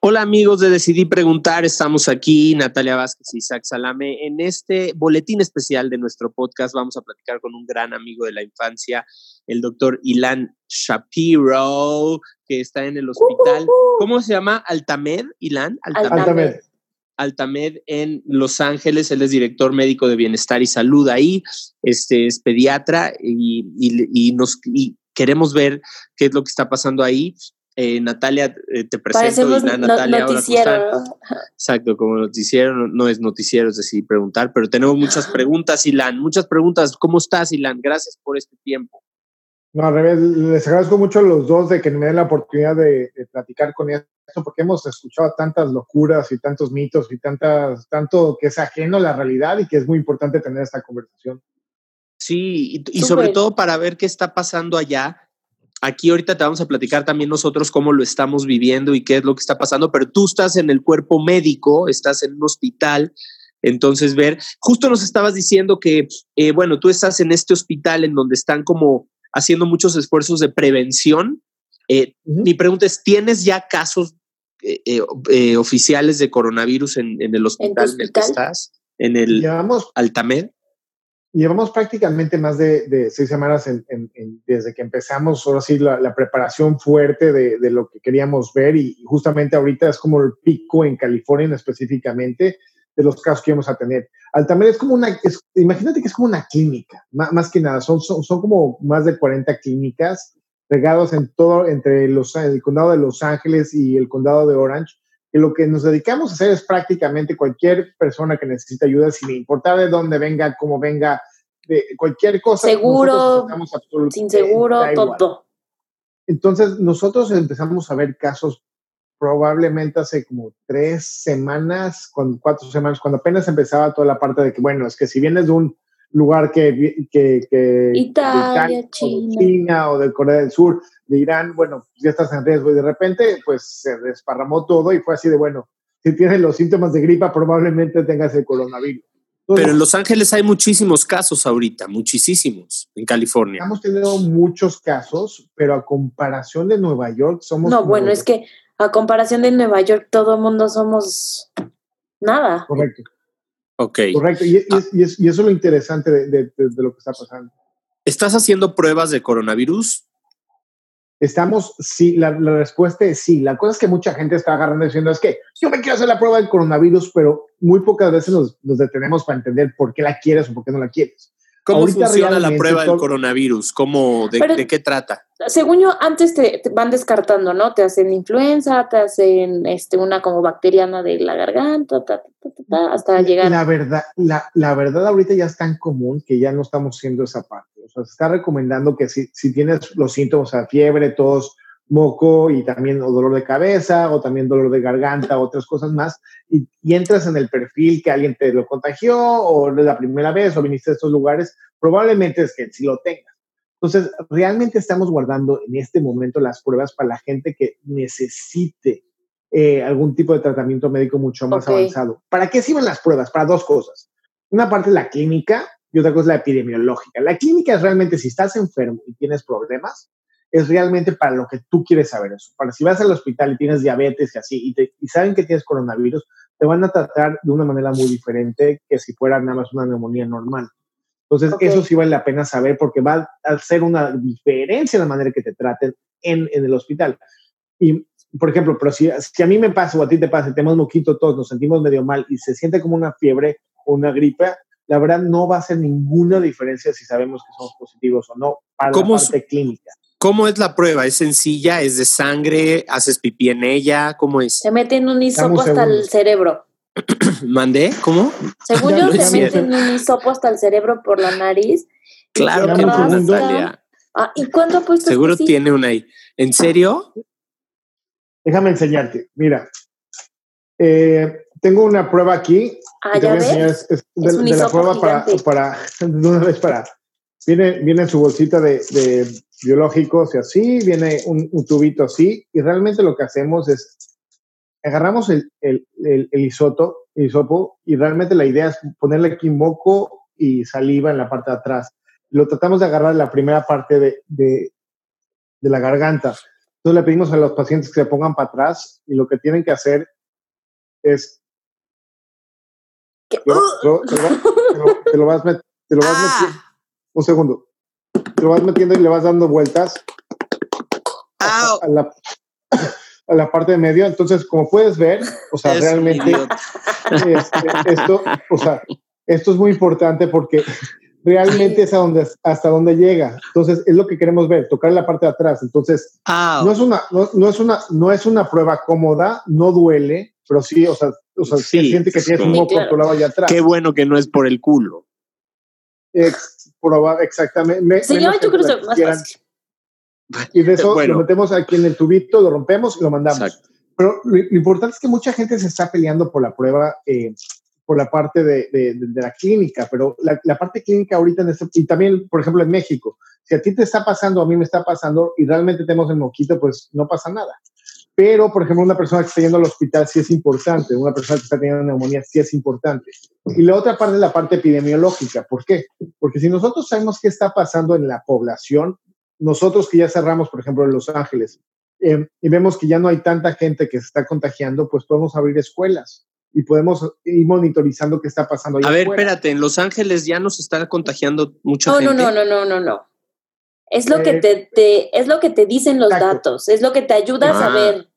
Hola amigos de Decidí Preguntar, estamos aquí, Natalia Vázquez y Isaac Salame. En este boletín especial de nuestro podcast vamos a platicar con un gran amigo de la infancia, el doctor Ilan Shapiro, que está en el hospital. ¿Cómo se llama? Altamed, Ilan. Altamed. Altamed en Los Ángeles, él es director médico de bienestar y salud ahí, este es pediatra y, y- y nos y queremos ver qué es lo que está pasando ahí. Eh, Natalia, eh, te presento. Parecemos no- Natalia. Exacto, como noticiero, no, no es noticiero, es decir, preguntar, pero tenemos muchas preguntas, Ilan, muchas preguntas. ¿Cómo estás, Ilan? Gracias por este tiempo. No, al revés, les agradezco mucho a los dos de que me den la oportunidad de, de platicar con esto, porque hemos escuchado tantas locuras y tantos mitos y tantas, tanto que es ajeno a la realidad y que es muy importante tener esta conversación. Sí, y, y sobre todo para ver qué está pasando allá. Aquí ahorita te vamos a platicar también nosotros cómo lo estamos viviendo y qué es lo que está pasando, pero tú estás en el cuerpo médico, estás en un hospital, entonces ver, justo nos estabas diciendo que, eh, bueno, tú estás en este hospital en donde están como haciendo muchos esfuerzos de prevención. Eh. Mi pregunta es, ¿tienes ya casos eh, oficiales de coronavirus en, en el hospital en el que estás? En el Llevamos, Altamed. Llevamos prácticamente más de, de seis semanas en- en- en- desde que empezamos, ahora sí, la, la preparación fuerte de, de lo que queríamos ver y justamente ahorita es como el pico en California específicamente de los casos que íbamos a tener. Altamed es como una, es- imagínate que es como una clínica, má- más, que nada, son, son, son como más de 40 clínicas regados en todo, entre los, el condado de Los Ángeles y el condado de Orange, que lo que nos dedicamos a hacer es prácticamente cualquier persona que necesite ayuda, sin importar de dónde venga, cómo venga, de cualquier cosa. Seguro, Sin seguro, todo. Entonces, nosotros empezamos a ver casos probablemente hace como tres semanas, con cuatro semanas, cuando apenas empezaba toda la parte de que, bueno, es que si vienes de un lugar que, que, que de Italia, o de China. O de Corea del Sur, de Irán, bueno, pues ya estás en riesgo y de repente, pues se desparramó todo y fue así de, bueno, si tienes los síntomas de gripa, probablemente tengas el coronavirus. Entonces, Pero en Los Ángeles hay muchísimos casos ahorita, muchísimos, en California. Hemos tenido muchos casos, pero a comparación de Nueva York, somos. No, bueno, es que a comparación de Nueva York, todo el mundo somos nada. Correcto, Ok. correcto. Y, y es- y es- y eso es lo interesante de, de- de- de lo que está pasando. ¿Estás haciendo pruebas de coronavirus? Estamos, sí, la, la respuesta es sí. La cosa es que mucha gente está agarrando diciendo es que yo me quiero hacer la prueba del coronavirus, pero muy pocas veces nos, nos detenemos para entender por qué la quieres o por qué no la quieres. ¿Cómo Ahorita funciona la prueba del coronavirus? ¿Cómo, de, Pero- de qué trata? Según yo, antes te, te van descartando, ¿no? Te hacen influenza, te hacen este, una como bacteriana de la garganta, ta, ta, ta, ta, ta, hasta llegar. La verdad, la, la verdad ahorita ya es tan común que ya no estamos haciendo esa parte. O sea, se está recomendando que si, si tienes los síntomas, o sea, fiebre, tos, moco y también o dolor de cabeza o también dolor de garganta, otras cosas más, y, y entras en el perfil que alguien te lo contagió o es la primera vez o viniste a estos lugares, probablemente es que si lo tengas. Entonces, realmente estamos guardando en este momento las pruebas para la gente que necesite eh, algún tipo de tratamiento médico mucho más avanzado. ¿Para qué sirven las pruebas? Para dos cosas. Una parte es la clínica y otra cosa es la epidemiológica. La clínica es realmente si estás enfermo y tienes problemas, es realmente para lo que tú quieres saber eso. Para si vas al hospital y tienes diabetes y así, y, te- y saben que tienes coronavirus, te van a tratar de una manera muy diferente que si fuera nada más una neumonía normal. Entonces, eso sí vale la pena saber porque va a hacer una diferencia en la manera que te traten en, en el hospital. Y, por ejemplo, pero si, si a mí me pasa o a ti te pasa, tenemos moquito todos, nos sentimos medio mal y se siente como una fiebre o una gripe, la verdad no va a hacer ninguna diferencia si sabemos que somos positivos o no para ¿Cómo la parte clínica. ¿Cómo es la prueba? ¿Es sencilla? ¿Es de sangre? ¿Haces pipí en ella? ¿Cómo es? Te meten un hisopo hasta el cerebro. ¿Mandé? ¿Cómo? Según yo, hicieron. meten un hisopo hasta el cerebro por la nariz. Claro que no. Natalia. Ah, ¿Y cuándo apuestas Seguro que sí? tiene una ahí. ¿En serio? Déjame enseñarte. Mira, eh, tengo una prueba aquí. Ah, ¿ya ves? Es, es de, Es un de la prueba para, para, de una vez para. Viene, viene en su bolsita de, de biológicos y así, viene un, un tubito así, y realmente lo que hacemos es agarramos el, el, el, el isoto, hisopo y realmente la idea es ponerle aquí moco y saliva en la parte de atrás. Lo tratamos de agarrar en la primera parte de, de, de la garganta. Entonces le pedimos a los pacientes que se pongan para atrás y lo que tienen que hacer es te lo, te lo- te lo- te lo- te lo vas, met- te lo vas Ah. metiendo. Un segundo. Lo vas metiendo y le vas dando vueltas a, la, a la parte de medio. Entonces, como puedes ver, o sea, Es realmente este, esto, o sea, esto es muy importante porque realmente es a donde, hasta donde llega. Entonces, es lo que queremos ver, tocar la parte de atrás. Entonces, no es una, no, no es una, no es una prueba cómoda, no duele, pero sí, o sea, o sea, Sí, se siente que tienes un moco claro. por tu lado allá atrás. Qué bueno que no es por el culo. Ex- proba- exactamente. Me- Sí, yo, más fácil. Y de eso Bueno. lo metemos aquí en el tubito, lo rompemos y lo mandamos. Exacto. Pero lo, lo importante es que mucha gente se está peleando por la prueba, eh, por la parte de, de- de- de la clínica, pero la, la parte clínica ahorita, en este, y también, por ejemplo, en México, si a ti te está pasando, a mí me está pasando y realmente tenemos el moquito, pues no pasa nada. Pero, por ejemplo, una persona que está yendo al hospital sí es importante, una persona que está teniendo neumonía sí es importante. Y la otra parte es la parte epidemiológica. ¿Por qué? Porque si nosotros sabemos qué está pasando en la población, nosotros que ya cerramos, por ejemplo, en Los Ángeles, eh, y vemos que ya no hay tanta gente que se está contagiando, pues podemos abrir escuelas y podemos ir monitorizando qué está pasando. allá A ver, afuera. espérate, en Los Ángeles ya nos está contagiando mucha No, no, gente. no, no, no, no, no. Es lo que Eh, te, te- es lo que te dicen los exacto. datos, es lo que te ayuda a Ah. saber.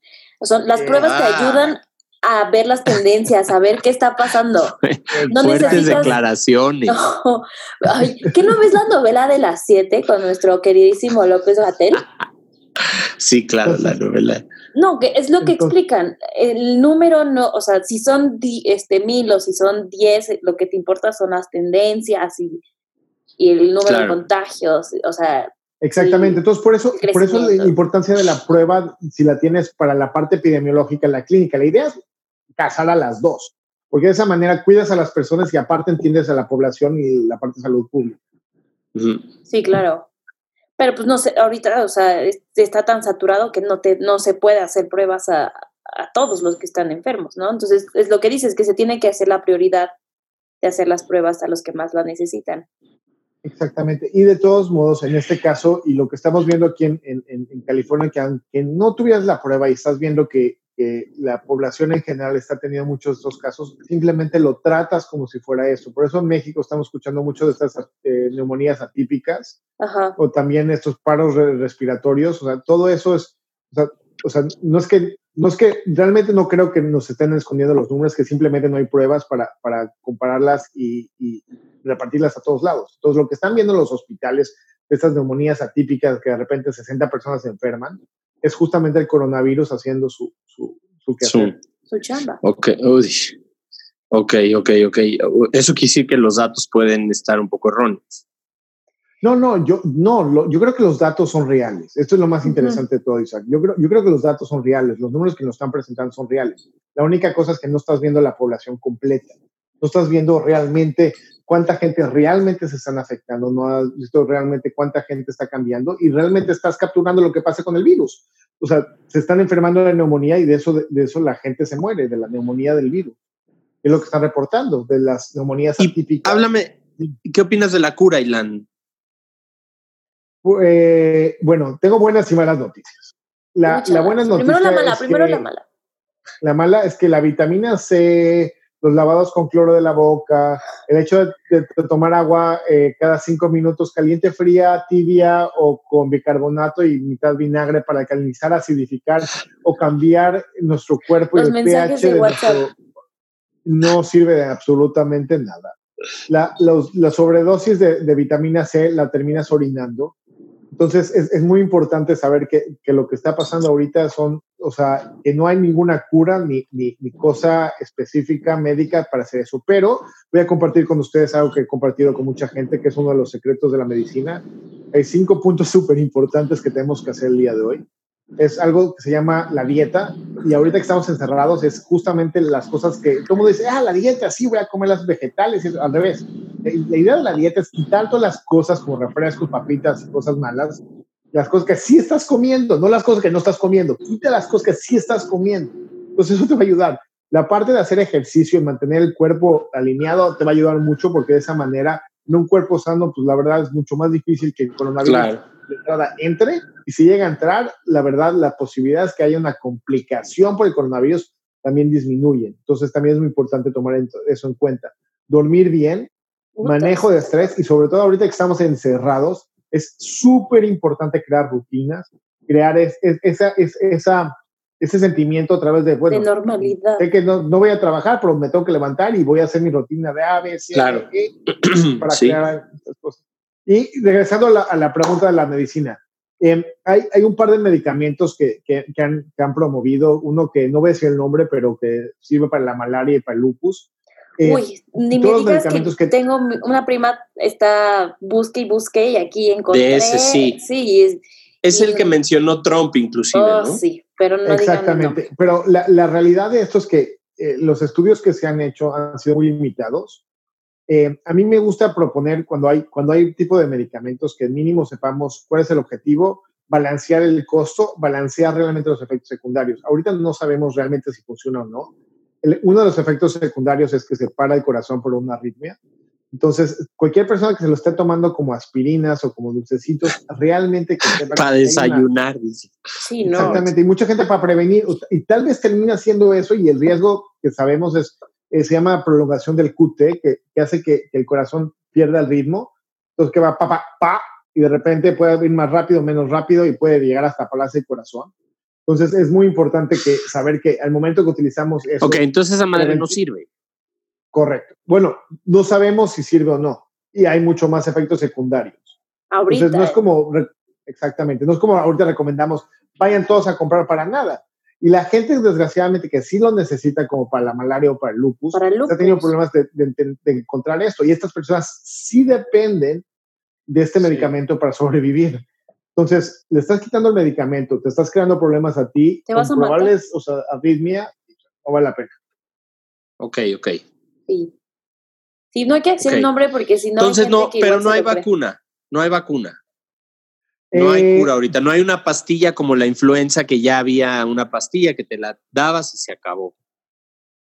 Son, las Eh, pruebas te ah. ayudan a ver las tendencias, a ver qué está pasando. No Fuertes necesitas- declaraciones. No. Ay, ¿Qué no ves la novela de las siete con nuestro queridísimo López Gatel? Sí, claro, la novela. No, que es lo que explican. El número no, o sea, si son di- este mil o si son diez, lo que te importa son las tendencias y, y el número de contagios. O sea, Exactamente. Sí. Entonces, por eso, por eso la importancia de la prueba, si la tienes para la parte epidemiológica en la clínica. La idea es casar a las dos, porque de esa manera cuidas a las personas y aparte entiendes a la población y la parte de salud pública. Sí, claro. Pero pues no sé, ahorita, o sea, es- está tan saturado que no, te, no se puede hacer pruebas a, a todos los que están enfermos, ¿no? Entonces, es lo que dices, que se tiene que hacer la prioridad de hacer las pruebas a los que más la necesitan. Exactamente. Y de todos modos, en este caso, y lo que estamos viendo aquí en, en- en- en California, que aunque no tuvieras la prueba y estás viendo que, que la población en general está teniendo muchos de estos casos, simplemente lo tratas como si fuera eso. Por eso en México estamos escuchando mucho de estas eh, neumonías atípicas Ajá. o también estos paros re- respiratorios. O sea, todo eso es, o sea, o sea, no es que, no es que realmente no creo que nos estén escondiendo los números, que simplemente no hay pruebas para, para compararlas y, y repartirlas a todos lados. Entonces, lo que están viendo los hospitales, de estas neumonías atípicas que de repente 60 personas se enferman, es justamente el coronavirus haciendo su, su, su quehacer. Su chamba. Ok, uy. ok, ok, ok. Eso quiere decir que los datos pueden estar un poco erróneos. No, no, yo, no, lo- yo creo que los datos son reales. Esto es lo más interesante de todo, Isaac. Yo creo, yo creo que los datos son reales, los números que nos están presentando son reales. La única cosa es que no estás viendo la población completa. No estás viendo realmente cuánta gente realmente se están afectando, no has visto realmente cuánta gente está cambiando y realmente estás capturando lo que pasa con el virus. O sea, se están enfermando de neumonía y de eso, de, eso la gente se muere, de la neumonía del virus. Es lo que están reportando, de las neumonías Y atípicas. Háblame, ¿qué opinas de la cura, Ilan? Eh, bueno, tengo buenas y malas noticias. La, la buena noticia Primero la mala, es primero que la mala. la mala es que la vitamina C, los lavados con cloro de la boca, el hecho de, de- de tomar agua eh, cada cinco minutos caliente, fría, tibia o con bicarbonato y mitad vinagre para alcalinizar, acidificar o cambiar nuestro cuerpo Los y el pH de de nuestro no sirve de absolutamente nada. La, los- la sobredosis de, de vitamina C la terminas orinando. Entonces es, es muy importante saber que, que lo que está pasando ahorita son, o sea, que no hay ninguna cura ni, ni, ni cosa específica médica para hacer eso. Pero voy a compartir con ustedes algo que he compartido con mucha gente, que es uno de los secretos de la medicina. Hay cinco puntos súper importantes que tenemos que hacer el día de hoy. es algo que se llama la dieta y ahorita que estamos encerrados es justamente las cosas que todo mundo dice, ah, la dieta, sí, voy a comer las vegetales, y al revés. La idea de la dieta es quitar todas las cosas como refrescos, papitas y cosas malas, las cosas que sí estás comiendo, no las cosas que no estás comiendo, quita las cosas que sí estás comiendo. Entonces eso te va a ayudar. La parte de hacer ejercicio y mantener el cuerpo alineado te va a ayudar mucho porque de esa manera, en un cuerpo sano, pues la verdad es mucho más difícil que el coronavirus Claro. de entrada entre y si llega a entrar, la verdad, la posibilidad es que haya una complicación por el coronavirus también disminuye. Entonces también es muy importante tomar eso en cuenta. Dormir bien, manejo de estrés y sobre todo ahorita que estamos encerrados, es súper importante crear rutinas, crear es- es- esa, es- esa, ese sentimiento a través de, bueno, de normalidad. sé que no, no voy a trabajar, pero me tengo que levantar y voy a hacer mi rutina de A, B, C, Claro. E, para Sí. crear estas cosas. Y regresando a la, a la pregunta de la medicina, eh, hay, hay un par de medicamentos que, que, que han, que han promovido, uno que no voy a decir el nombre, pero que sirve para la malaria y para el lupus. Eh, Uy, ni me digas que, medicamentos que- tengo una prima, está busque y busque y aquí encontré. ese sí. Sí, es, Es Y- el que mencionó Trump, inclusive, oh, ¿no? sí, pero no digan Exactamente. nombre. Pero la, la realidad de esto es que eh, los estudios que se han hecho han sido muy limitados. Eh, a mí me gusta proponer cuando hay, cuando hay tipo de medicamentos que mínimo sepamos cuál es el objetivo, balancear el costo, balancear realmente los efectos secundarios. Ahorita no sabemos realmente si funciona o no. El- uno de los efectos secundarios es que se para el corazón por una arritmia. Entonces, cualquier persona que se lo esté tomando como aspirinas o como dulcecitos, realmente que Para desayunar, dice. Sí, no. Exactamente, y mucha gente para prevenir, y tal vez termina haciendo eso y el riesgo que sabemos es, eh, se llama prolongación del QT, que, que hace que, que el corazón pierda el ritmo, entonces que va pa, pa, pa, y de repente puede ir más rápido, menos rápido y puede llegar hasta pararse el corazón. Entonces es muy importante que saber que al momento que utilizamos eso, Ok, entonces esa madre no sirve. correcto. Bueno, no sabemos si sirve o no, y hay mucho más efectos secundarios. Ahorita. Entonces no es como, exactamente, no es como ahorita recomendamos, vayan todos a comprar para nada. Y la gente, desgraciadamente, que sí lo necesita como para la malaria o para el lupus, Para el ha tenido lupus. problemas de, de- de encontrar esto. Y estas personas sí dependen de este Sí. medicamento para sobrevivir. Entonces, le estás quitando el medicamento, te estás creando problemas a ti, Te vas a matar. probables, o sea, arritmia, no vale la pena. Ok, ok. Sí. Sí, no hay que decir el nombre porque si no. Entonces no, pero no hay vacuna. No hay vacuna. No hay Eh, cura ahorita. No hay una pastilla como la influenza que ya había una pastilla que te la dabas y se acabó.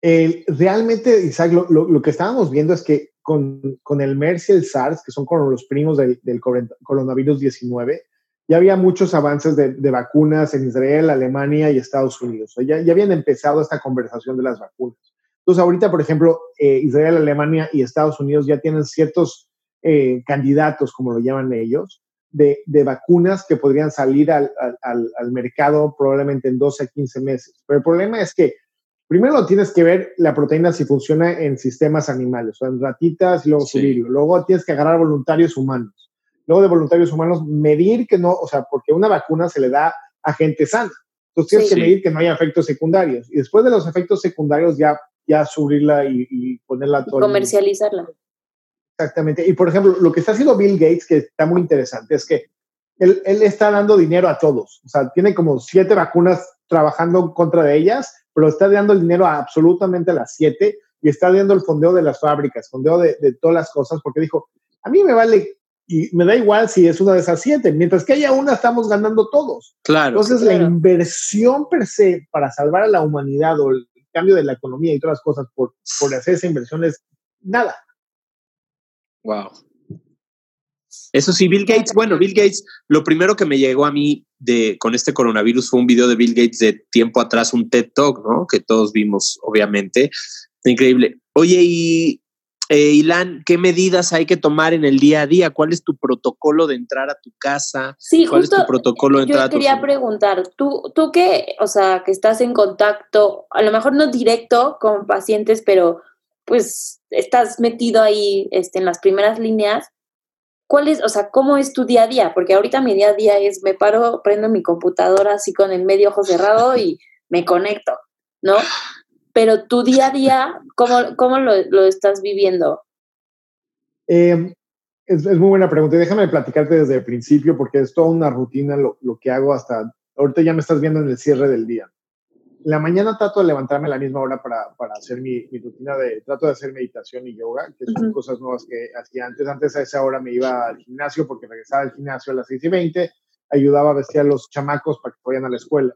El- realmente, Isaac, lo, lo- lo que estábamos viendo es que con, con el MERS y el SARS, que son como los primos del, del coron- coronavirus 19, ya había muchos avances de, de vacunas en Israel, Alemania y Estados Unidos. O sea, ya, ya habían empezado esta conversación de las vacunas. Entonces, ahorita, por ejemplo, eh, Israel, Alemania y Estados Unidos ya tienen ciertos eh, candidatos, como lo llaman ellos, de, de vacunas que podrían salir al, al- al- al mercado probablemente en 12 a 15 meses. Pero el problema es que primero tienes que ver la proteína si funciona en sistemas animales, o en ratitas y luego Sí. subirlo. Luego tienes que agarrar voluntarios humanos. Luego de voluntarios humanos, medir que no, o sea, porque una vacuna se le da a gente sana. Entonces tienes Sí. que medir que no haya efectos secundarios. Y después de los efectos secundarios, ya, ya subirla y, y ponerla mundo. Comercializarla. Exactamente. Y por ejemplo, lo que está haciendo Bill Gates, que está muy interesante, es que él, él está dando dinero a todos. O sea, tiene como siete vacunas trabajando contra de ellas, pero está dando el dinero a absolutamente las siete y está dando el fondeo de las fábricas, fondeo de, de todas las cosas, porque dijo, a mí me vale y me da igual si es una de esas siete. Mientras que haya una, estamos ganando todos. Claro. Entonces, claro. la inversión per se para salvar a la humanidad o el cambio de la economía y todas las cosas por, por hacer esa inversión es nada. Wow. Eso sí, Bill Gates, bueno, Bill Gates, lo primero que me llegó a mí de, con este coronavirus fue un video de Bill Gates de tiempo atrás, un TED Talk, ¿no? Que todos vimos, obviamente. Increíble. Oye, y eh, Ilan, ¿qué medidas hay que tomar en el día a día? ¿Cuál es tu protocolo de entrar a tu casa? Sí, ¿Cuál justo. es tu protocolo de entrar Yo a tu quería preguntar, tú, tú que, o sea, que estás en contacto, a lo mejor no directo con pacientes, pero pues estás metido ahí este, en las primeras líneas. ¿Cuál es, o sea, cómo es tu día a día? Porque ahorita mi día a día es, me paro, prendo mi computadora así con el medio ojo cerrado y me conecto, ¿no? Pero tu día a día, ¿cómo, cómo lo, lo estás viviendo? Eh, es, es muy buena pregunta. Y déjame platicarte desde el principio porque es toda una rutina lo, lo que hago hasta, ahorita ya me estás viendo en el cierre del día. La mañana trato de levantarme a la misma hora para, para hacer mi, mi, rutina de, trato de hacer meditación y yoga, que son cosas nuevas que hacía antes. Antes a esa hora me iba al gimnasio porque regresaba al gimnasio a las 6 y 20, ayudaba a vestir a los chamacos para que vayan a la escuela.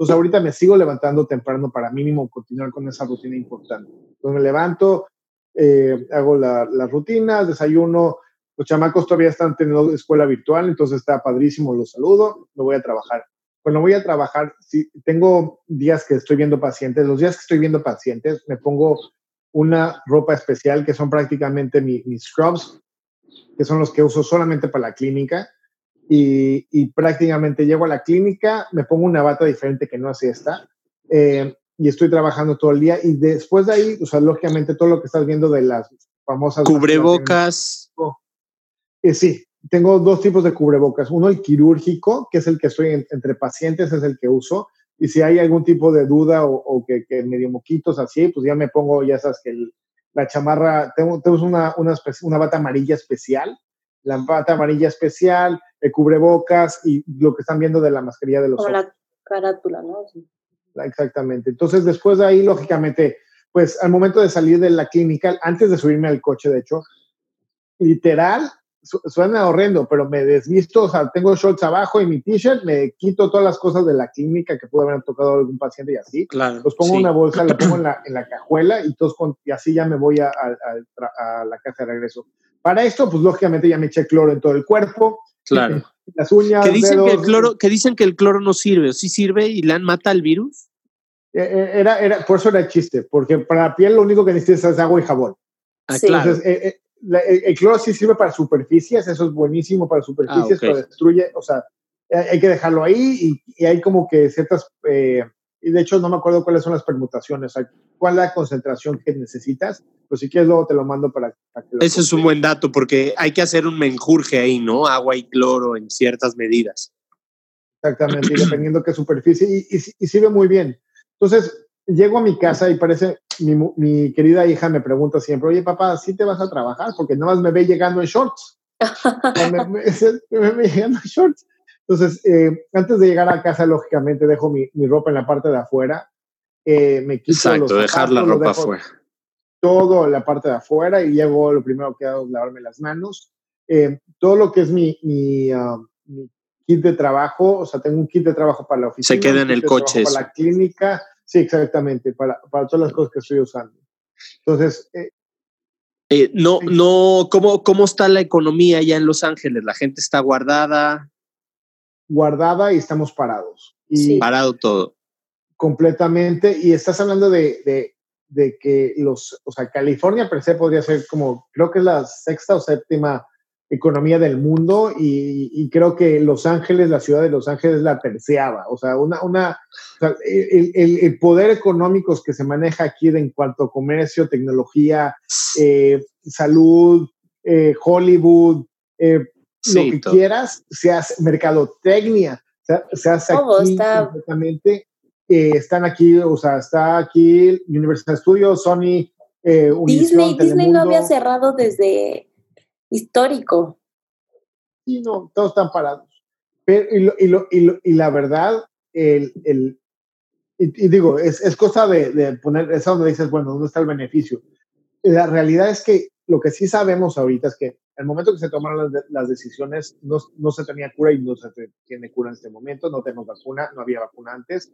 Entonces ahorita me sigo levantando temprano para mínimo continuar con esa rutina importante. Entonces me levanto, eh, hago la, las rutinas, desayuno, los chamacos todavía están teniendo escuela virtual, entonces está padrísimo, los saludo, me voy a trabajar. Cuando voy a trabajar, si tengo días que estoy viendo pacientes, los días que estoy viendo pacientes, me pongo una ropa especial que son prácticamente mis, scrubs, que son los que uso solamente para la clínica. Y, y, prácticamente llego a la clínica, me pongo una bata diferente que no hace esta, eh, y estoy trabajando todo el día. Y después de ahí, o sea, lógicamente todo lo que estás viendo de las famosas... Cubrebocas. Eh, sí, tengo dos tipos de cubrebocas. Uno, el quirúrgico, que es el que estoy entre pacientes, es el que uso. Y si hay algún tipo de duda o, que, que, medio moquitos así, pues ya me pongo, ya sabes que la chamarra, tengo, tengo una, una, una, bata amarilla especial, la bata amarilla especial, el cubrebocas y lo que están viendo de la mascarilla de los Como la carátula, ¿no? Exactamente. Entonces, después de ahí, lógicamente, pues al momento de salir de la clínica, antes de subirme al coche, de hecho, literal, suena horrendo, pero me desvisto, o sea, tengo shorts abajo y mi t-shirt, me quito todas las cosas de la clínica que pudo haber tocado a algún paciente y así. Claro. Los pongo en una bolsa, la pongo en la, en la cajuela y, todos y así ya me voy a, a, la casa de regreso. Para esto, pues lógicamente ya me eché cloro en todo el cuerpo. Claro. Las uñas. Que dicen, que, el cloro, que dicen que el cloro no sirve. ¿Sí sirve y le mata al virus? Eh, eh, era, era, por eso era chiste, porque para la piel lo único que necesitas es agua y jabón. Ah, claro. Entonces, eh, el, cloro sí sirve para superficies, eso es buenísimo para superficies, ah, pero destruye, o sea, hay que dejarlo ahí y, hay como que ciertas, eh, y de hecho no me acuerdo cuáles son las permutaciones, cuál es la concentración que necesitas, pero si quieres luego te lo mando para, para que Ese es un buen dato porque hay que hacer un menjurje ahí, ¿no? Agua y cloro en ciertas medidas. Exactamente, y dependiendo qué superficie, y, y, y sirve muy bien. Entonces, llego a mi casa y parece, mi, mi, querida hija me pregunta siempre, oye papá, ¿sí te vas a trabajar? Porque nada más me ve llegando en shorts. me, me, ve llegando en shorts. Entonces, eh, antes de llegar a casa, lógicamente dejo mi, mi ropa en la parte de afuera. Eh, me quito Exacto, dejar la ropa afuera. Todo la parte de afuera y llego, lo primero que hago es lavarme las manos. Eh, todo lo que es mi, mi, uh, mi, kit de trabajo, o sea, tengo un kit de trabajo para la oficina. Se queda en el coche. Para la clínica, Sí, exactamente, para, para todas las cosas que estoy usando. Entonces... Eh, eh, no, no, ¿cómo, ¿cómo está la economía allá en Los Ángeles? ¿La gente está guardada? Guardada y estamos parados. Y Parado todo. Completamente. Y estás hablando de, de, de, que los, o sea, California per se podría ser como, creo que es la sexta o séptima economía del mundo y, creo que Los Ángeles, la ciudad de Los Ángeles, la terciaba. O sea, una, una, el, poder económico que se maneja aquí en cuanto a comercio, tecnología, eh, salud, eh, Hollywood, eh, lo que quieras, se hace mercadotecnia, se, hace aquí completamente. están aquí, o sea, está aquí Universal Studios, Sony, Disney, Disney no había cerrado desde histórico. Sí, no, todos están parados. Pero, y, lo, y, lo, y, la verdad, el, el y, digo, es, es cosa de, de, poner, es donde dices, bueno, ¿dónde está el beneficio? La realidad es que lo que sí sabemos ahorita es que el momento que se tomaron las, las decisiones no, no, se tenía cura y no se tiene cura en este momento, no tenemos vacuna, no había vacuna antes.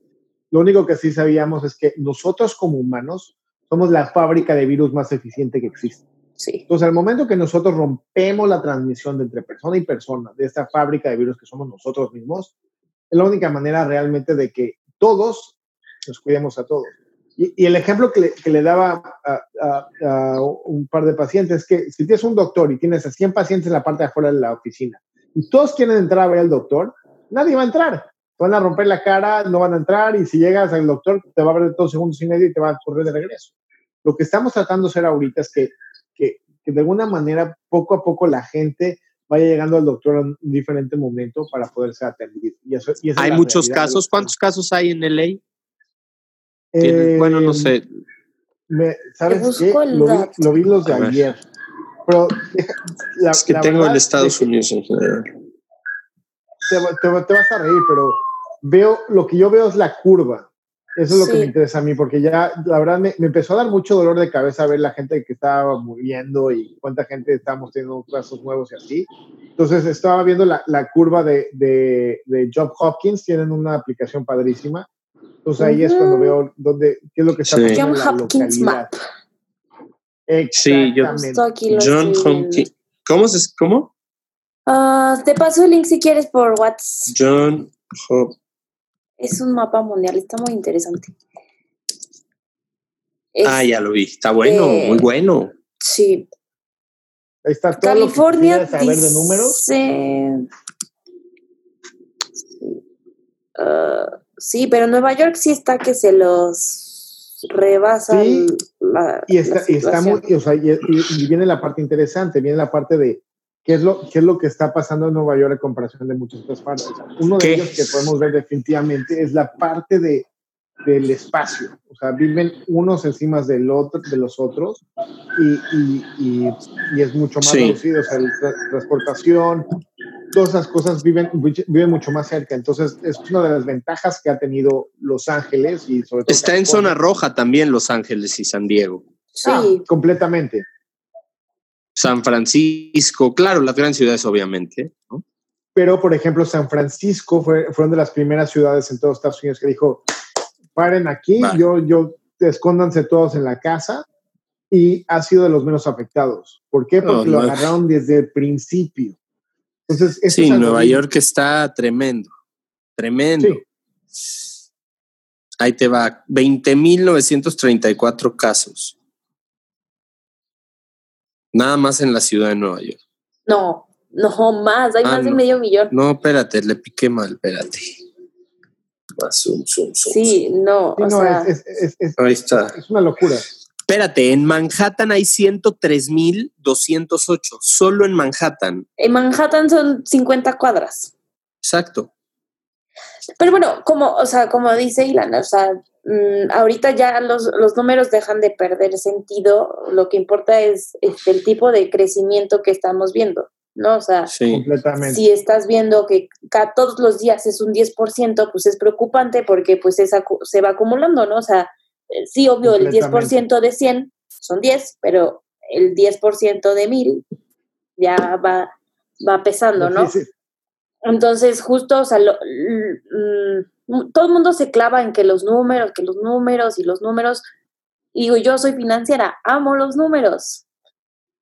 Lo único que sí sabíamos es que nosotros como humanos somos la fábrica de virus más eficiente que existe. Entonces, al momento que nosotros rompemos la transmisión de entre persona y persona, de esta fábrica de virus que somos nosotros mismos, es la única manera realmente de que todos nos cuidemos a todos. Y, el ejemplo que le, que le daba a, a, un par de pacientes es que si tienes un doctor y tienes a 100 pacientes en la parte de afuera de la oficina y todos quieren entrar a ver al doctor, nadie va a entrar. van a romper la cara, no van a entrar y si llegas al doctor te va a ver dos segundos y medio y te va a correr de regreso. Lo que estamos tratando de hacer ahorita es que que, de alguna manera poco a poco la gente vaya llegando al doctor en un diferente momento para poder ser atendido. Y eso, hay muchos casos. ¿Cuántos casos hay en LA? Eh, bueno, no sé. ¿Sabes qué? Lo vi, los de ayer. Pero la, es que tengo en Estados Unidos Te, te, vas a reír, pero veo, lo que yo veo es la curva. Eso es lo que me interesa a mí, porque ya, la verdad, me, empezó a dar mucho dolor de cabeza ver la gente que estaba muriendo y cuánta gente estábamos teniendo casos nuevos y así. Entonces, estaba viendo la, la curva de, de, de, Job Hopkins, tienen una aplicación padrísima. Entonces, ahí es cuando veo dónde, qué es lo que está pasando. John Hopkins Map. Sí, yo, John Hopkins. ¿Cómo se cómo? Uh, te paso el link si quieres por WhatsApp. John Hopkins. Es un mapa mundial, está muy interesante. ah, ya lo vi, está bueno, muy bueno. Sí. Ahí está todo California lo que saber de números. Sí. Uh, sí, pero Nueva York sí está que se los rebasa. Sí, y, está, y, está muy, o sea, y, y, viene la parte interesante, viene la parte de ¿Qué es, lo, ¿Qué es lo que está pasando en Nueva York en comparación de muchas otras partes? Uno de ellos que podemos ver definitivamente es la parte de, del espacio. O sea, viven unos encima del otro, de los otros y, y, y, es mucho más reducido. O sea, la transportación, todas esas cosas viven, viven mucho más cerca. Entonces, es una de las ventajas que ha tenido Los Ángeles y sobre todo. Está en zona roja también Los Ángeles y San Diego. Sí, ah, completamente. San Francisco, claro, las grandes ciudades obviamente, ¿no? Pero, por ejemplo, San Francisco fue, fueron de las primeras ciudades en todos Estados Unidos que dijo, paren aquí, yo, yo, escóndanse todos en la casa, y ha sido de los menos afectados. ¿Por qué? Porque lo agarraron desde el principio. Entonces, sí, Nueva York está tremendo, tremendo. Ahí te va, 20.934 casos. Nada más en la ciudad de Nueva York. No, no más, hay ah, más de medio millón. No, espérate, le piqué mal, espérate. Zoom, zoom, zoom. Sí, no, o sea, es, es, es, Ahí está. Es una locura. Espérate, en Manhattan hay 103.208, solo en Manhattan. En Manhattan son 50 cuadras. Exacto. Pero bueno, como, o sea, como dice Ilan, o sea, Mm, ahorita ya los, los, números dejan de perder sentido, lo que importa es, el tipo de crecimiento que estamos viendo, ¿no? O sea, si estás viendo que cada, todos los días es un 10%, pues es preocupante porque pues se va acumulando, ¿no? O sea, sí, obvio, el 10% de 100 son 10, pero el 10% de 1000 ya va, va pesando, ¿no? Entonces, justo, o sea, lo, todo el mundo se clava en que los números, que los números y los números. Y yo soy financiera, amo los números,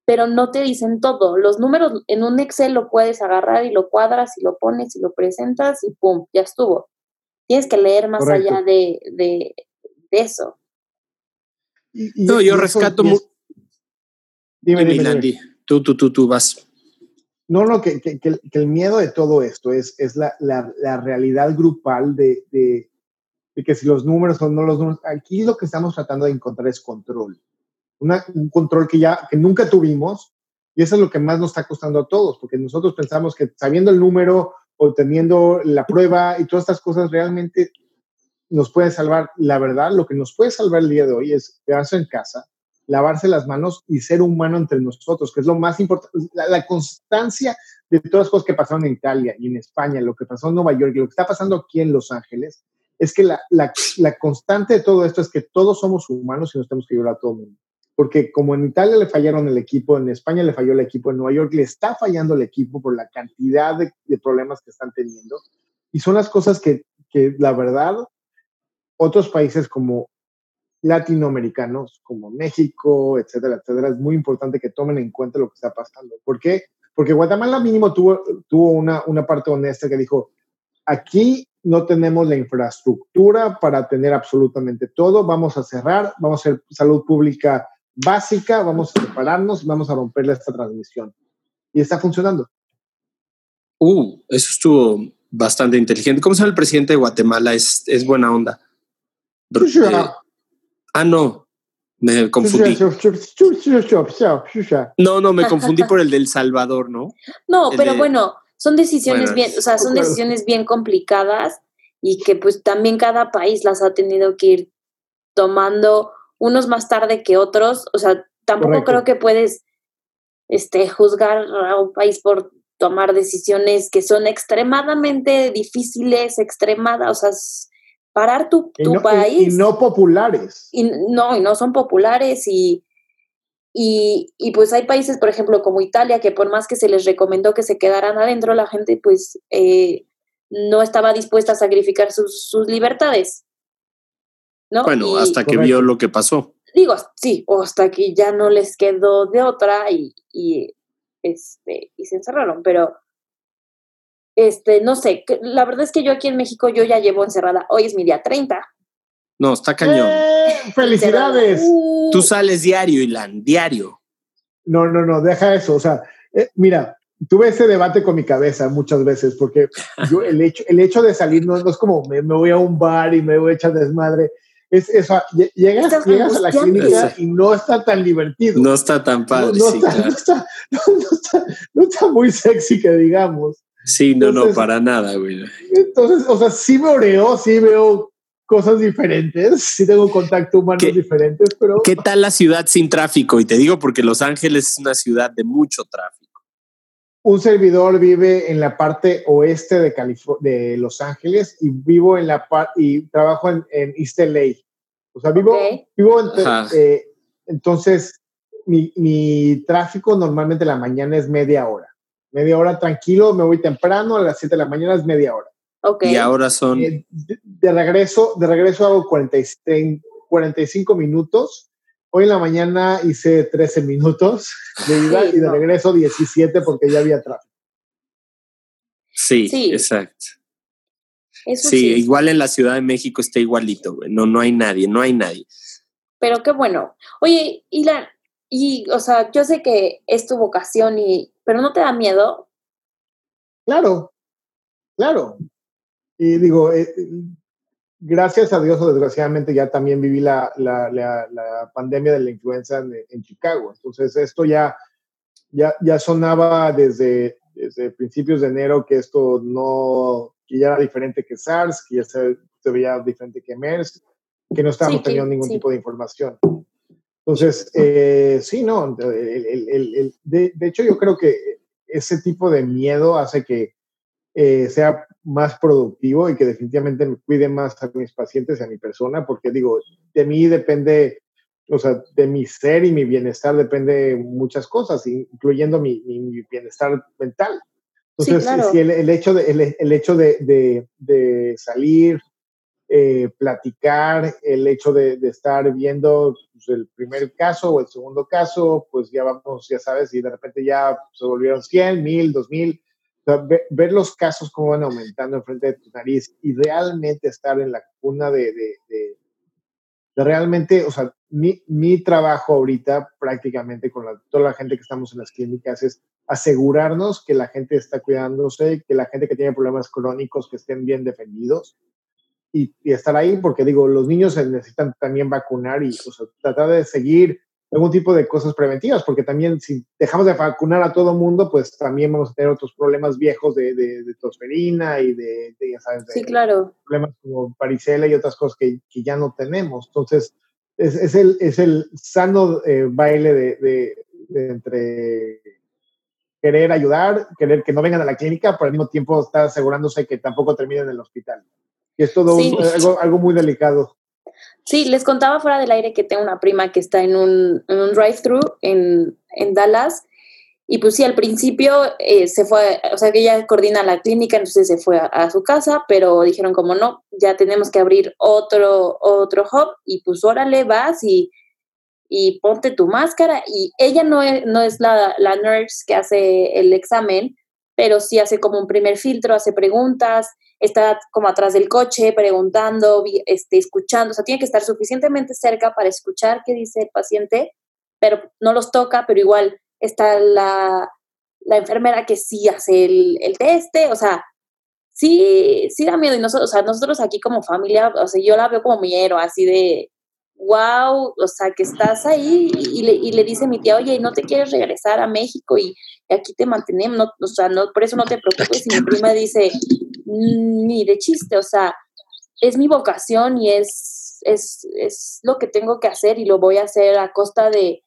pero no te dicen todo. Los números en un Excel lo puedes agarrar y lo cuadras y lo pones y lo presentas y pum, ya estuvo. Tienes que leer más allá de, de, eso. no, yo rescato. Dime, dime, dime, Tú, tú, tú, tú vas. No, no, que, que, que, el miedo de todo esto es, es la, la, la realidad grupal de, de, de, que si los números o no los números, aquí lo que estamos tratando de encontrar es control. Una, un control que ya que nunca tuvimos y eso es lo que más nos está costando a todos, porque nosotros pensamos que sabiendo el número o teniendo la prueba y todas estas cosas realmente nos puede salvar. La verdad, lo que nos puede salvar el día de hoy es quedarse en casa, lavarse las manos y ser humano entre nosotros, que es lo más importante, la, constancia de todas las cosas que pasaron en Italia y en España, lo que pasó en Nueva York lo que está pasando aquí en Los Ángeles, es que la, la, la constante de todo esto es que todos somos humanos y nos tenemos que ayudar a todo el mundo. Porque como en Italia le fallaron el equipo, en España le falló el equipo, en Nueva York le está fallando el equipo por la cantidad de, de problemas que están teniendo. Y son las cosas que, que la verdad, otros países como latinoamericanos como México, etcétera, etcétera, es muy importante que tomen en cuenta lo que está pasando. ¿Por qué? Porque Guatemala mínimo tuvo, tuvo una, una parte honesta que dijo, aquí no tenemos la infraestructura para tener absolutamente todo, vamos a cerrar, vamos a hacer salud pública básica, vamos a separarnos, vamos a romperle esta transmisión. Y está funcionando. Uh, eso estuvo bastante inteligente. ¿Cómo sabe el presidente de Guatemala? Es, es buena onda. Ah, no. Me confundí. No, no, me confundí por el del Salvador, ¿no? No, pero bueno, son decisiones bien, o sea, son decisiones bien complicadas y que pues también cada país las ha tenido que ir tomando unos más tarde que otros, o sea, tampoco creo que puedes este juzgar a un país por tomar decisiones que son extremadamente difíciles, extremadas, o sea, parar tu, tu país. Y, no populares. Y no, y no son populares y, y, y, pues hay países, por ejemplo, como Italia, que por más que se les recomendó que se quedaran adentro, la gente pues eh, no estaba dispuesta a sacrificar sus, sus libertades. ¿no? Bueno, hasta que vio lo que pasó. Digo, sí, o hasta que ya no les quedó de otra y, y, este, y se encerraron, pero este, no sé, la verdad es que yo aquí en México yo ya llevo encerrada, hoy es mi día 30. No, está cañón. ¡Eh! ¡Felicidades! Tú sales diario, Ilan, diario. No, no, no, deja eso. O sea, eh, mira, tuve ese debate con mi cabeza muchas veces, porque yo el hecho, el hecho de salir no, es como me, voy a un bar y me voy a echar desmadre. Es eso, llegas, llegas a la clínica y no está tan divertido. No está tan padre. No, está, no, está, no, está, muy sexy que digamos. Sí, no, no, para nada, güey. Entonces, o sea, sí me oreo, sí veo cosas diferentes, sí tengo contacto humano diferentes, pero... ¿Qué tal la ciudad sin tráfico? Y te digo porque Los Ángeles es una ciudad de mucho tráfico. Un servidor vive en la parte oeste de, de Los Ángeles y vivo en la parte y trabajo en, en, East LA. O sea, vivo, vivo eh, entonces mi, mi tráfico normalmente la mañana es media hora media hora tranquilo, me voy temprano, a las 7 de la mañana es media hora. Y ahora son... Eh, de, regreso, de regreso hago 45 minutos. Hoy en la mañana hice 13 minutos de ida y de regreso 17 porque ya había tráfico. Sí, exacto. sí, igual en la Ciudad de México está igualito, No, no hay nadie, no hay nadie. Pero qué bueno. Oye, Ilan, y, o sea, yo sé que es tu vocación y, pero ¿no te da miedo? Claro, claro. Y digo, eh, gracias a Dios o desgraciadamente ya también viví la, la, la, pandemia de la influenza en, Chicago. Entonces esto ya, ya, ya sonaba desde, desde principios de enero que esto no, que ya era diferente que SARS, que ya se, veía diferente que MERS, que no estábamos teniendo ningún tipo de información. Entonces, eh, sí, no, el, de, hecho yo creo que ese tipo de miedo hace que eh, sea más productivo y que definitivamente me cuide más a mis pacientes y a mi persona, porque digo, de mí depende, o sea, de mi ser y mi bienestar depende muchas cosas, incluyendo mi, bienestar mental. Entonces, si el, hecho de, el, hecho de, de salir, eh, platicar, el hecho de, estar viendo pues, el primer caso o el segundo caso, pues ya vamos, ya sabes, y de repente ya se volvieron 100, 1000, 2000. ver, los casos cómo van aumentando enfrente de tu nariz y realmente estar en la cuna de, realmente, o sea, mi, mi, trabajo ahorita prácticamente con toda la gente que estamos en las clínicas es asegurarnos que la gente está cuidándose, que la gente que tiene problemas crónicos que estén bien defendidos y, estar ahí, porque digo, los niños se necesitan también vacunar y tratar de seguir algún tipo de cosas preventivas, porque también si dejamos de vacunar a todo mundo, pues también vamos a tener otros problemas viejos de, de, tosferina y de, ya sabes, sí, claro. problemas como varicela y otras cosas que, que ya no tenemos. Entonces, es, es, el, es el sano eh, baile de, entre querer ayudar, querer que no vengan a la clínica, pero al mismo tiempo estar asegurándose que tampoco terminen en el hospital es todo algo, muy delicado. Sí, les contaba fuera del aire que tengo una prima que está en un, un drive-thru en, en, Dallas. Y pues sí, al principio eh, se fue, o sea que ella coordina la clínica, entonces se fue a, su casa, pero dijeron como no, ya tenemos que abrir otro, otro hub y pues órale, vas y, y ponte tu máscara. Y ella no es, no es la, la nurse que hace el examen, pero sí hace como un primer filtro, hace preguntas, está como atrás del coche preguntando, este, escuchando, o sea, tiene que estar suficientemente cerca para escuchar qué dice el paciente, pero no los toca, pero igual está la, la enfermera que sí hace el, el teste, o sea, sí, sí da miedo. Y nosotros, o sea, nosotros aquí como familia, o sea, yo la veo como mi héroe, así de, wow, o sea, que estás ahí y, le, y le dice mi tía, oye, ¿no te quieres regresar a México y, aquí te mantenemos? No, o sea, no, por eso no te preocupes. Y mi prima dice, ni de chiste, o sea, es mi vocación y es, es, es lo que tengo que hacer y lo voy a hacer a costa de,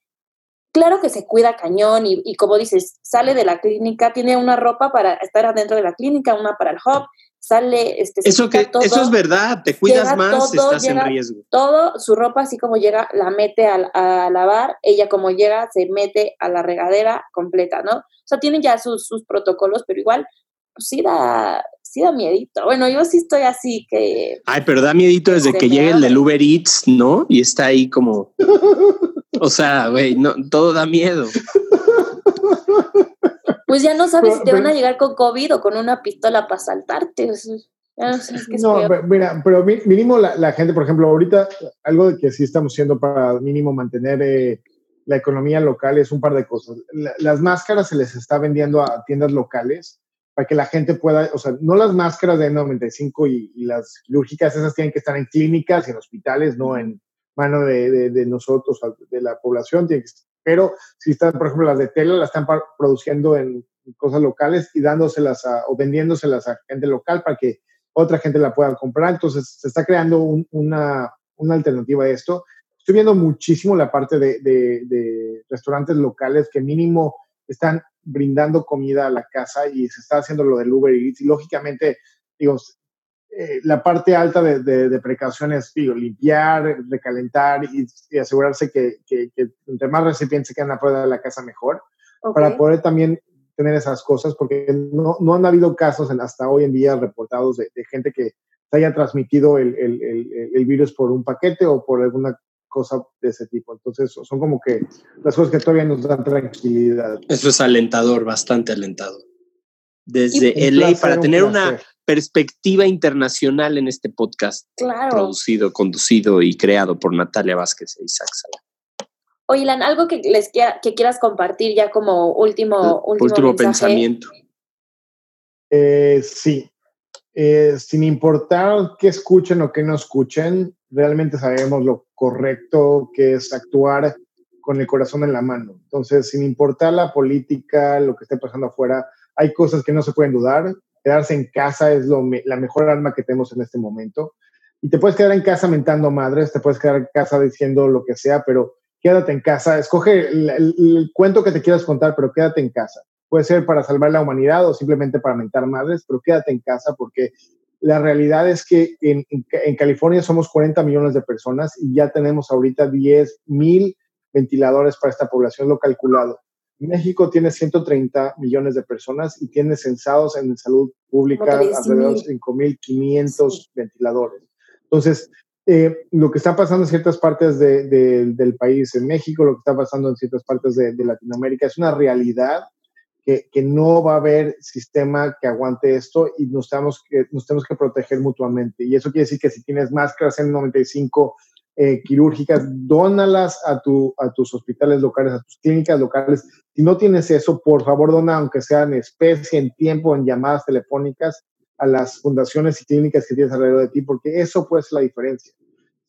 claro que se cuida cañón y, y, como dices, sale de la clínica, tiene una ropa para estar adentro de la clínica, una para el hub, sale este eso que todo, eso es verdad te cuidas más todo, estás en riesgo. todo su ropa así como llega la mete a, a, lavar ella como llega se mete a la regadera completa no o sea tiene ya sus, sus protocolos pero igual pues sí da sí da miedito bueno yo sí estoy así que ay pero da miedito desde que llegue el del Uber Eats no y está ahí como o sea güey no todo da miedo pues ya no sabes si te van a llegar con COVID o con una pistola para saltarte. Ya no, sé, es no mira, pero mínimo la, la, gente, por ejemplo, ahorita algo de que sí estamos haciendo para mínimo mantener eh, la economía local es un par de cosas. La, las máscaras se les está vendiendo a tiendas locales para que la gente pueda, o sea, no las máscaras de N95 y, y las quirúrgicas, esas tienen que estar en clínicas y en hospitales, no en mano de, de, de nosotros, de la población, pero si están, por ejemplo, las de tela, las están produciendo en cosas locales y dándoselas a, o vendiéndoselas a gente local para que otra gente la pueda comprar. Entonces, se está creando un, una, una, alternativa a esto. Estoy viendo muchísimo la parte de, de, de, restaurantes locales que mínimo están brindando comida a la casa y se está haciendo lo del Uber Eats. Y lógicamente, digo, eh, la parte alta de, de, de, precauciones, digo, limpiar, recalentar y, y asegurarse que, que, que, entre más recipientes se quedan afuera de la casa, mejor, okay. para poder también tener esas cosas, porque no, no han habido casos en, hasta hoy en día reportados de, de gente que se haya transmitido el, el, el, el, virus por un paquete o por alguna cosa de ese tipo. Entonces, son como que las cosas que todavía nos dan tranquilidad. Eso es alentador, bastante alentador. Desde LA, para tener una perspectiva internacional en este podcast. Claro. Producido, conducido y creado por Natalia Vázquez e Isaac Sala. Oye, Lan, algo que les quiera, que quieras compartir ya como último, último, último pensamiento. Eh, sí. Eh, sin importar qué escuchen o qué no escuchen, realmente sabemos lo correcto que es actuar con el corazón en la mano. Entonces, sin importar la política, lo que esté pasando afuera, hay cosas que no se pueden dudar quedarse en casa es lo, la mejor arma que tenemos en este momento. Y te puedes quedar en casa mentando madres, te puedes quedar en casa diciendo lo que sea, pero quédate en casa. Escoge el, el, el, cuento que te quieras contar, pero quédate en casa. Puede ser para salvar la humanidad o simplemente para mentar madres, pero quédate en casa porque la realidad es que en, en, California somos 40 millones de personas y ya tenemos ahorita 10 mil ventiladores para esta población, lo calculado. México tiene 130 millones de personas y tiene censados en salud pública alrededor de 5.500 sí. ventiladores. Entonces, eh, lo que está pasando en ciertas partes de, de, del país, en México, lo que está pasando en ciertas partes de, de Latinoamérica, es una realidad que, que, no va a haber sistema que aguante esto y nos tenemos, que, nos tenemos que proteger mutuamente. Y eso quiere decir que si tienes máscaras N95 eh, quirúrgicas, dónalas a, tu, a tus hospitales locales, a tus clínicas locales. Si no tienes eso, por favor, dona, aunque sea en especie, en tiempo, en llamadas telefónicas, a las fundaciones y clínicas que tienes alrededor de ti, porque eso puede ser la diferencia.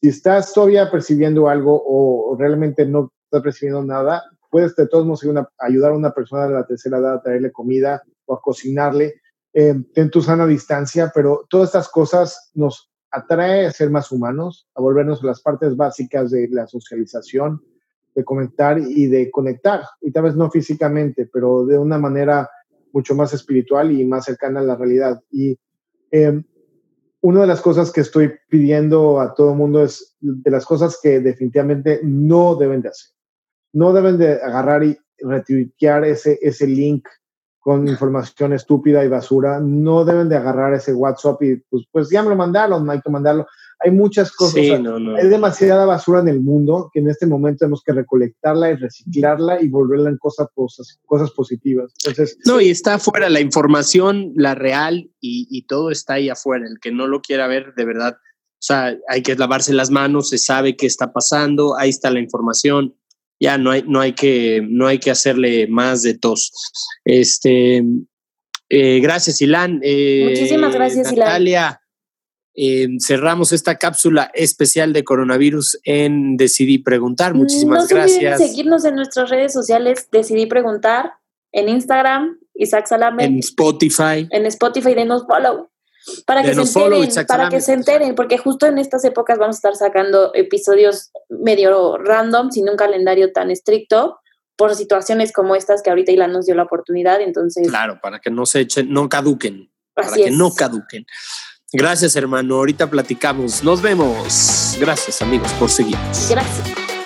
Si estás todavía percibiendo algo o, realmente no estás percibiendo nada, puedes de todos modos ayudar a una persona de la tercera edad a traerle comida o a cocinarle. Eh, ten tu sana distancia, pero todas estas cosas nos atrae a ser más humanos, a volvernos a las partes básicas de la socialización, de comentar y de conectar, y tal vez no físicamente, pero de una manera mucho más espiritual y más cercana a la realidad. Y eh, una de las cosas que estoy pidiendo a todo el mundo es de las cosas que definitivamente no deben de hacer. No deben de agarrar y retuitear ese, ese link con información estúpida y basura, no deben de agarrar ese WhatsApp y pues, pues ya me lo mandaron, no hay que mandarlo. Hay muchas cosas, sí, o sea, no, no. hay demasiada basura en el mundo que en este momento tenemos que recolectarla y reciclarla y volverla en cosas, cosas, cosas positivas. Entonces, no, y está afuera la información, la real y, y todo está ahí afuera. El que no lo quiera ver, de verdad, o sea, hay que lavarse las manos, se sabe qué está pasando, ahí está la información ya no hay, no hay que, no hay que hacerle más de tos. Este, eh, gracias, Ilan. Eh, Muchísimas gracias, Natalia. Eh, cerramos esta cápsula especial de coronavirus en Decidí Preguntar. Muchísimas no gracias. seguirnos en nuestras redes sociales, Decidí Preguntar, en Instagram, Isaac Salame. En Spotify. En Spotify, denos follow para que, se enteren, para que se enteren, porque justo en estas épocas vamos a estar sacando episodios medio random, sin un calendario tan estricto, por situaciones como estas que ahorita Ilan nos dio la oportunidad, entonces... Claro, para que no se echen, no caduquen, para que es. no caduquen. Gracias, hermano. Ahorita platicamos. Nos vemos. Gracias, amigos, por seguirnos. Gracias.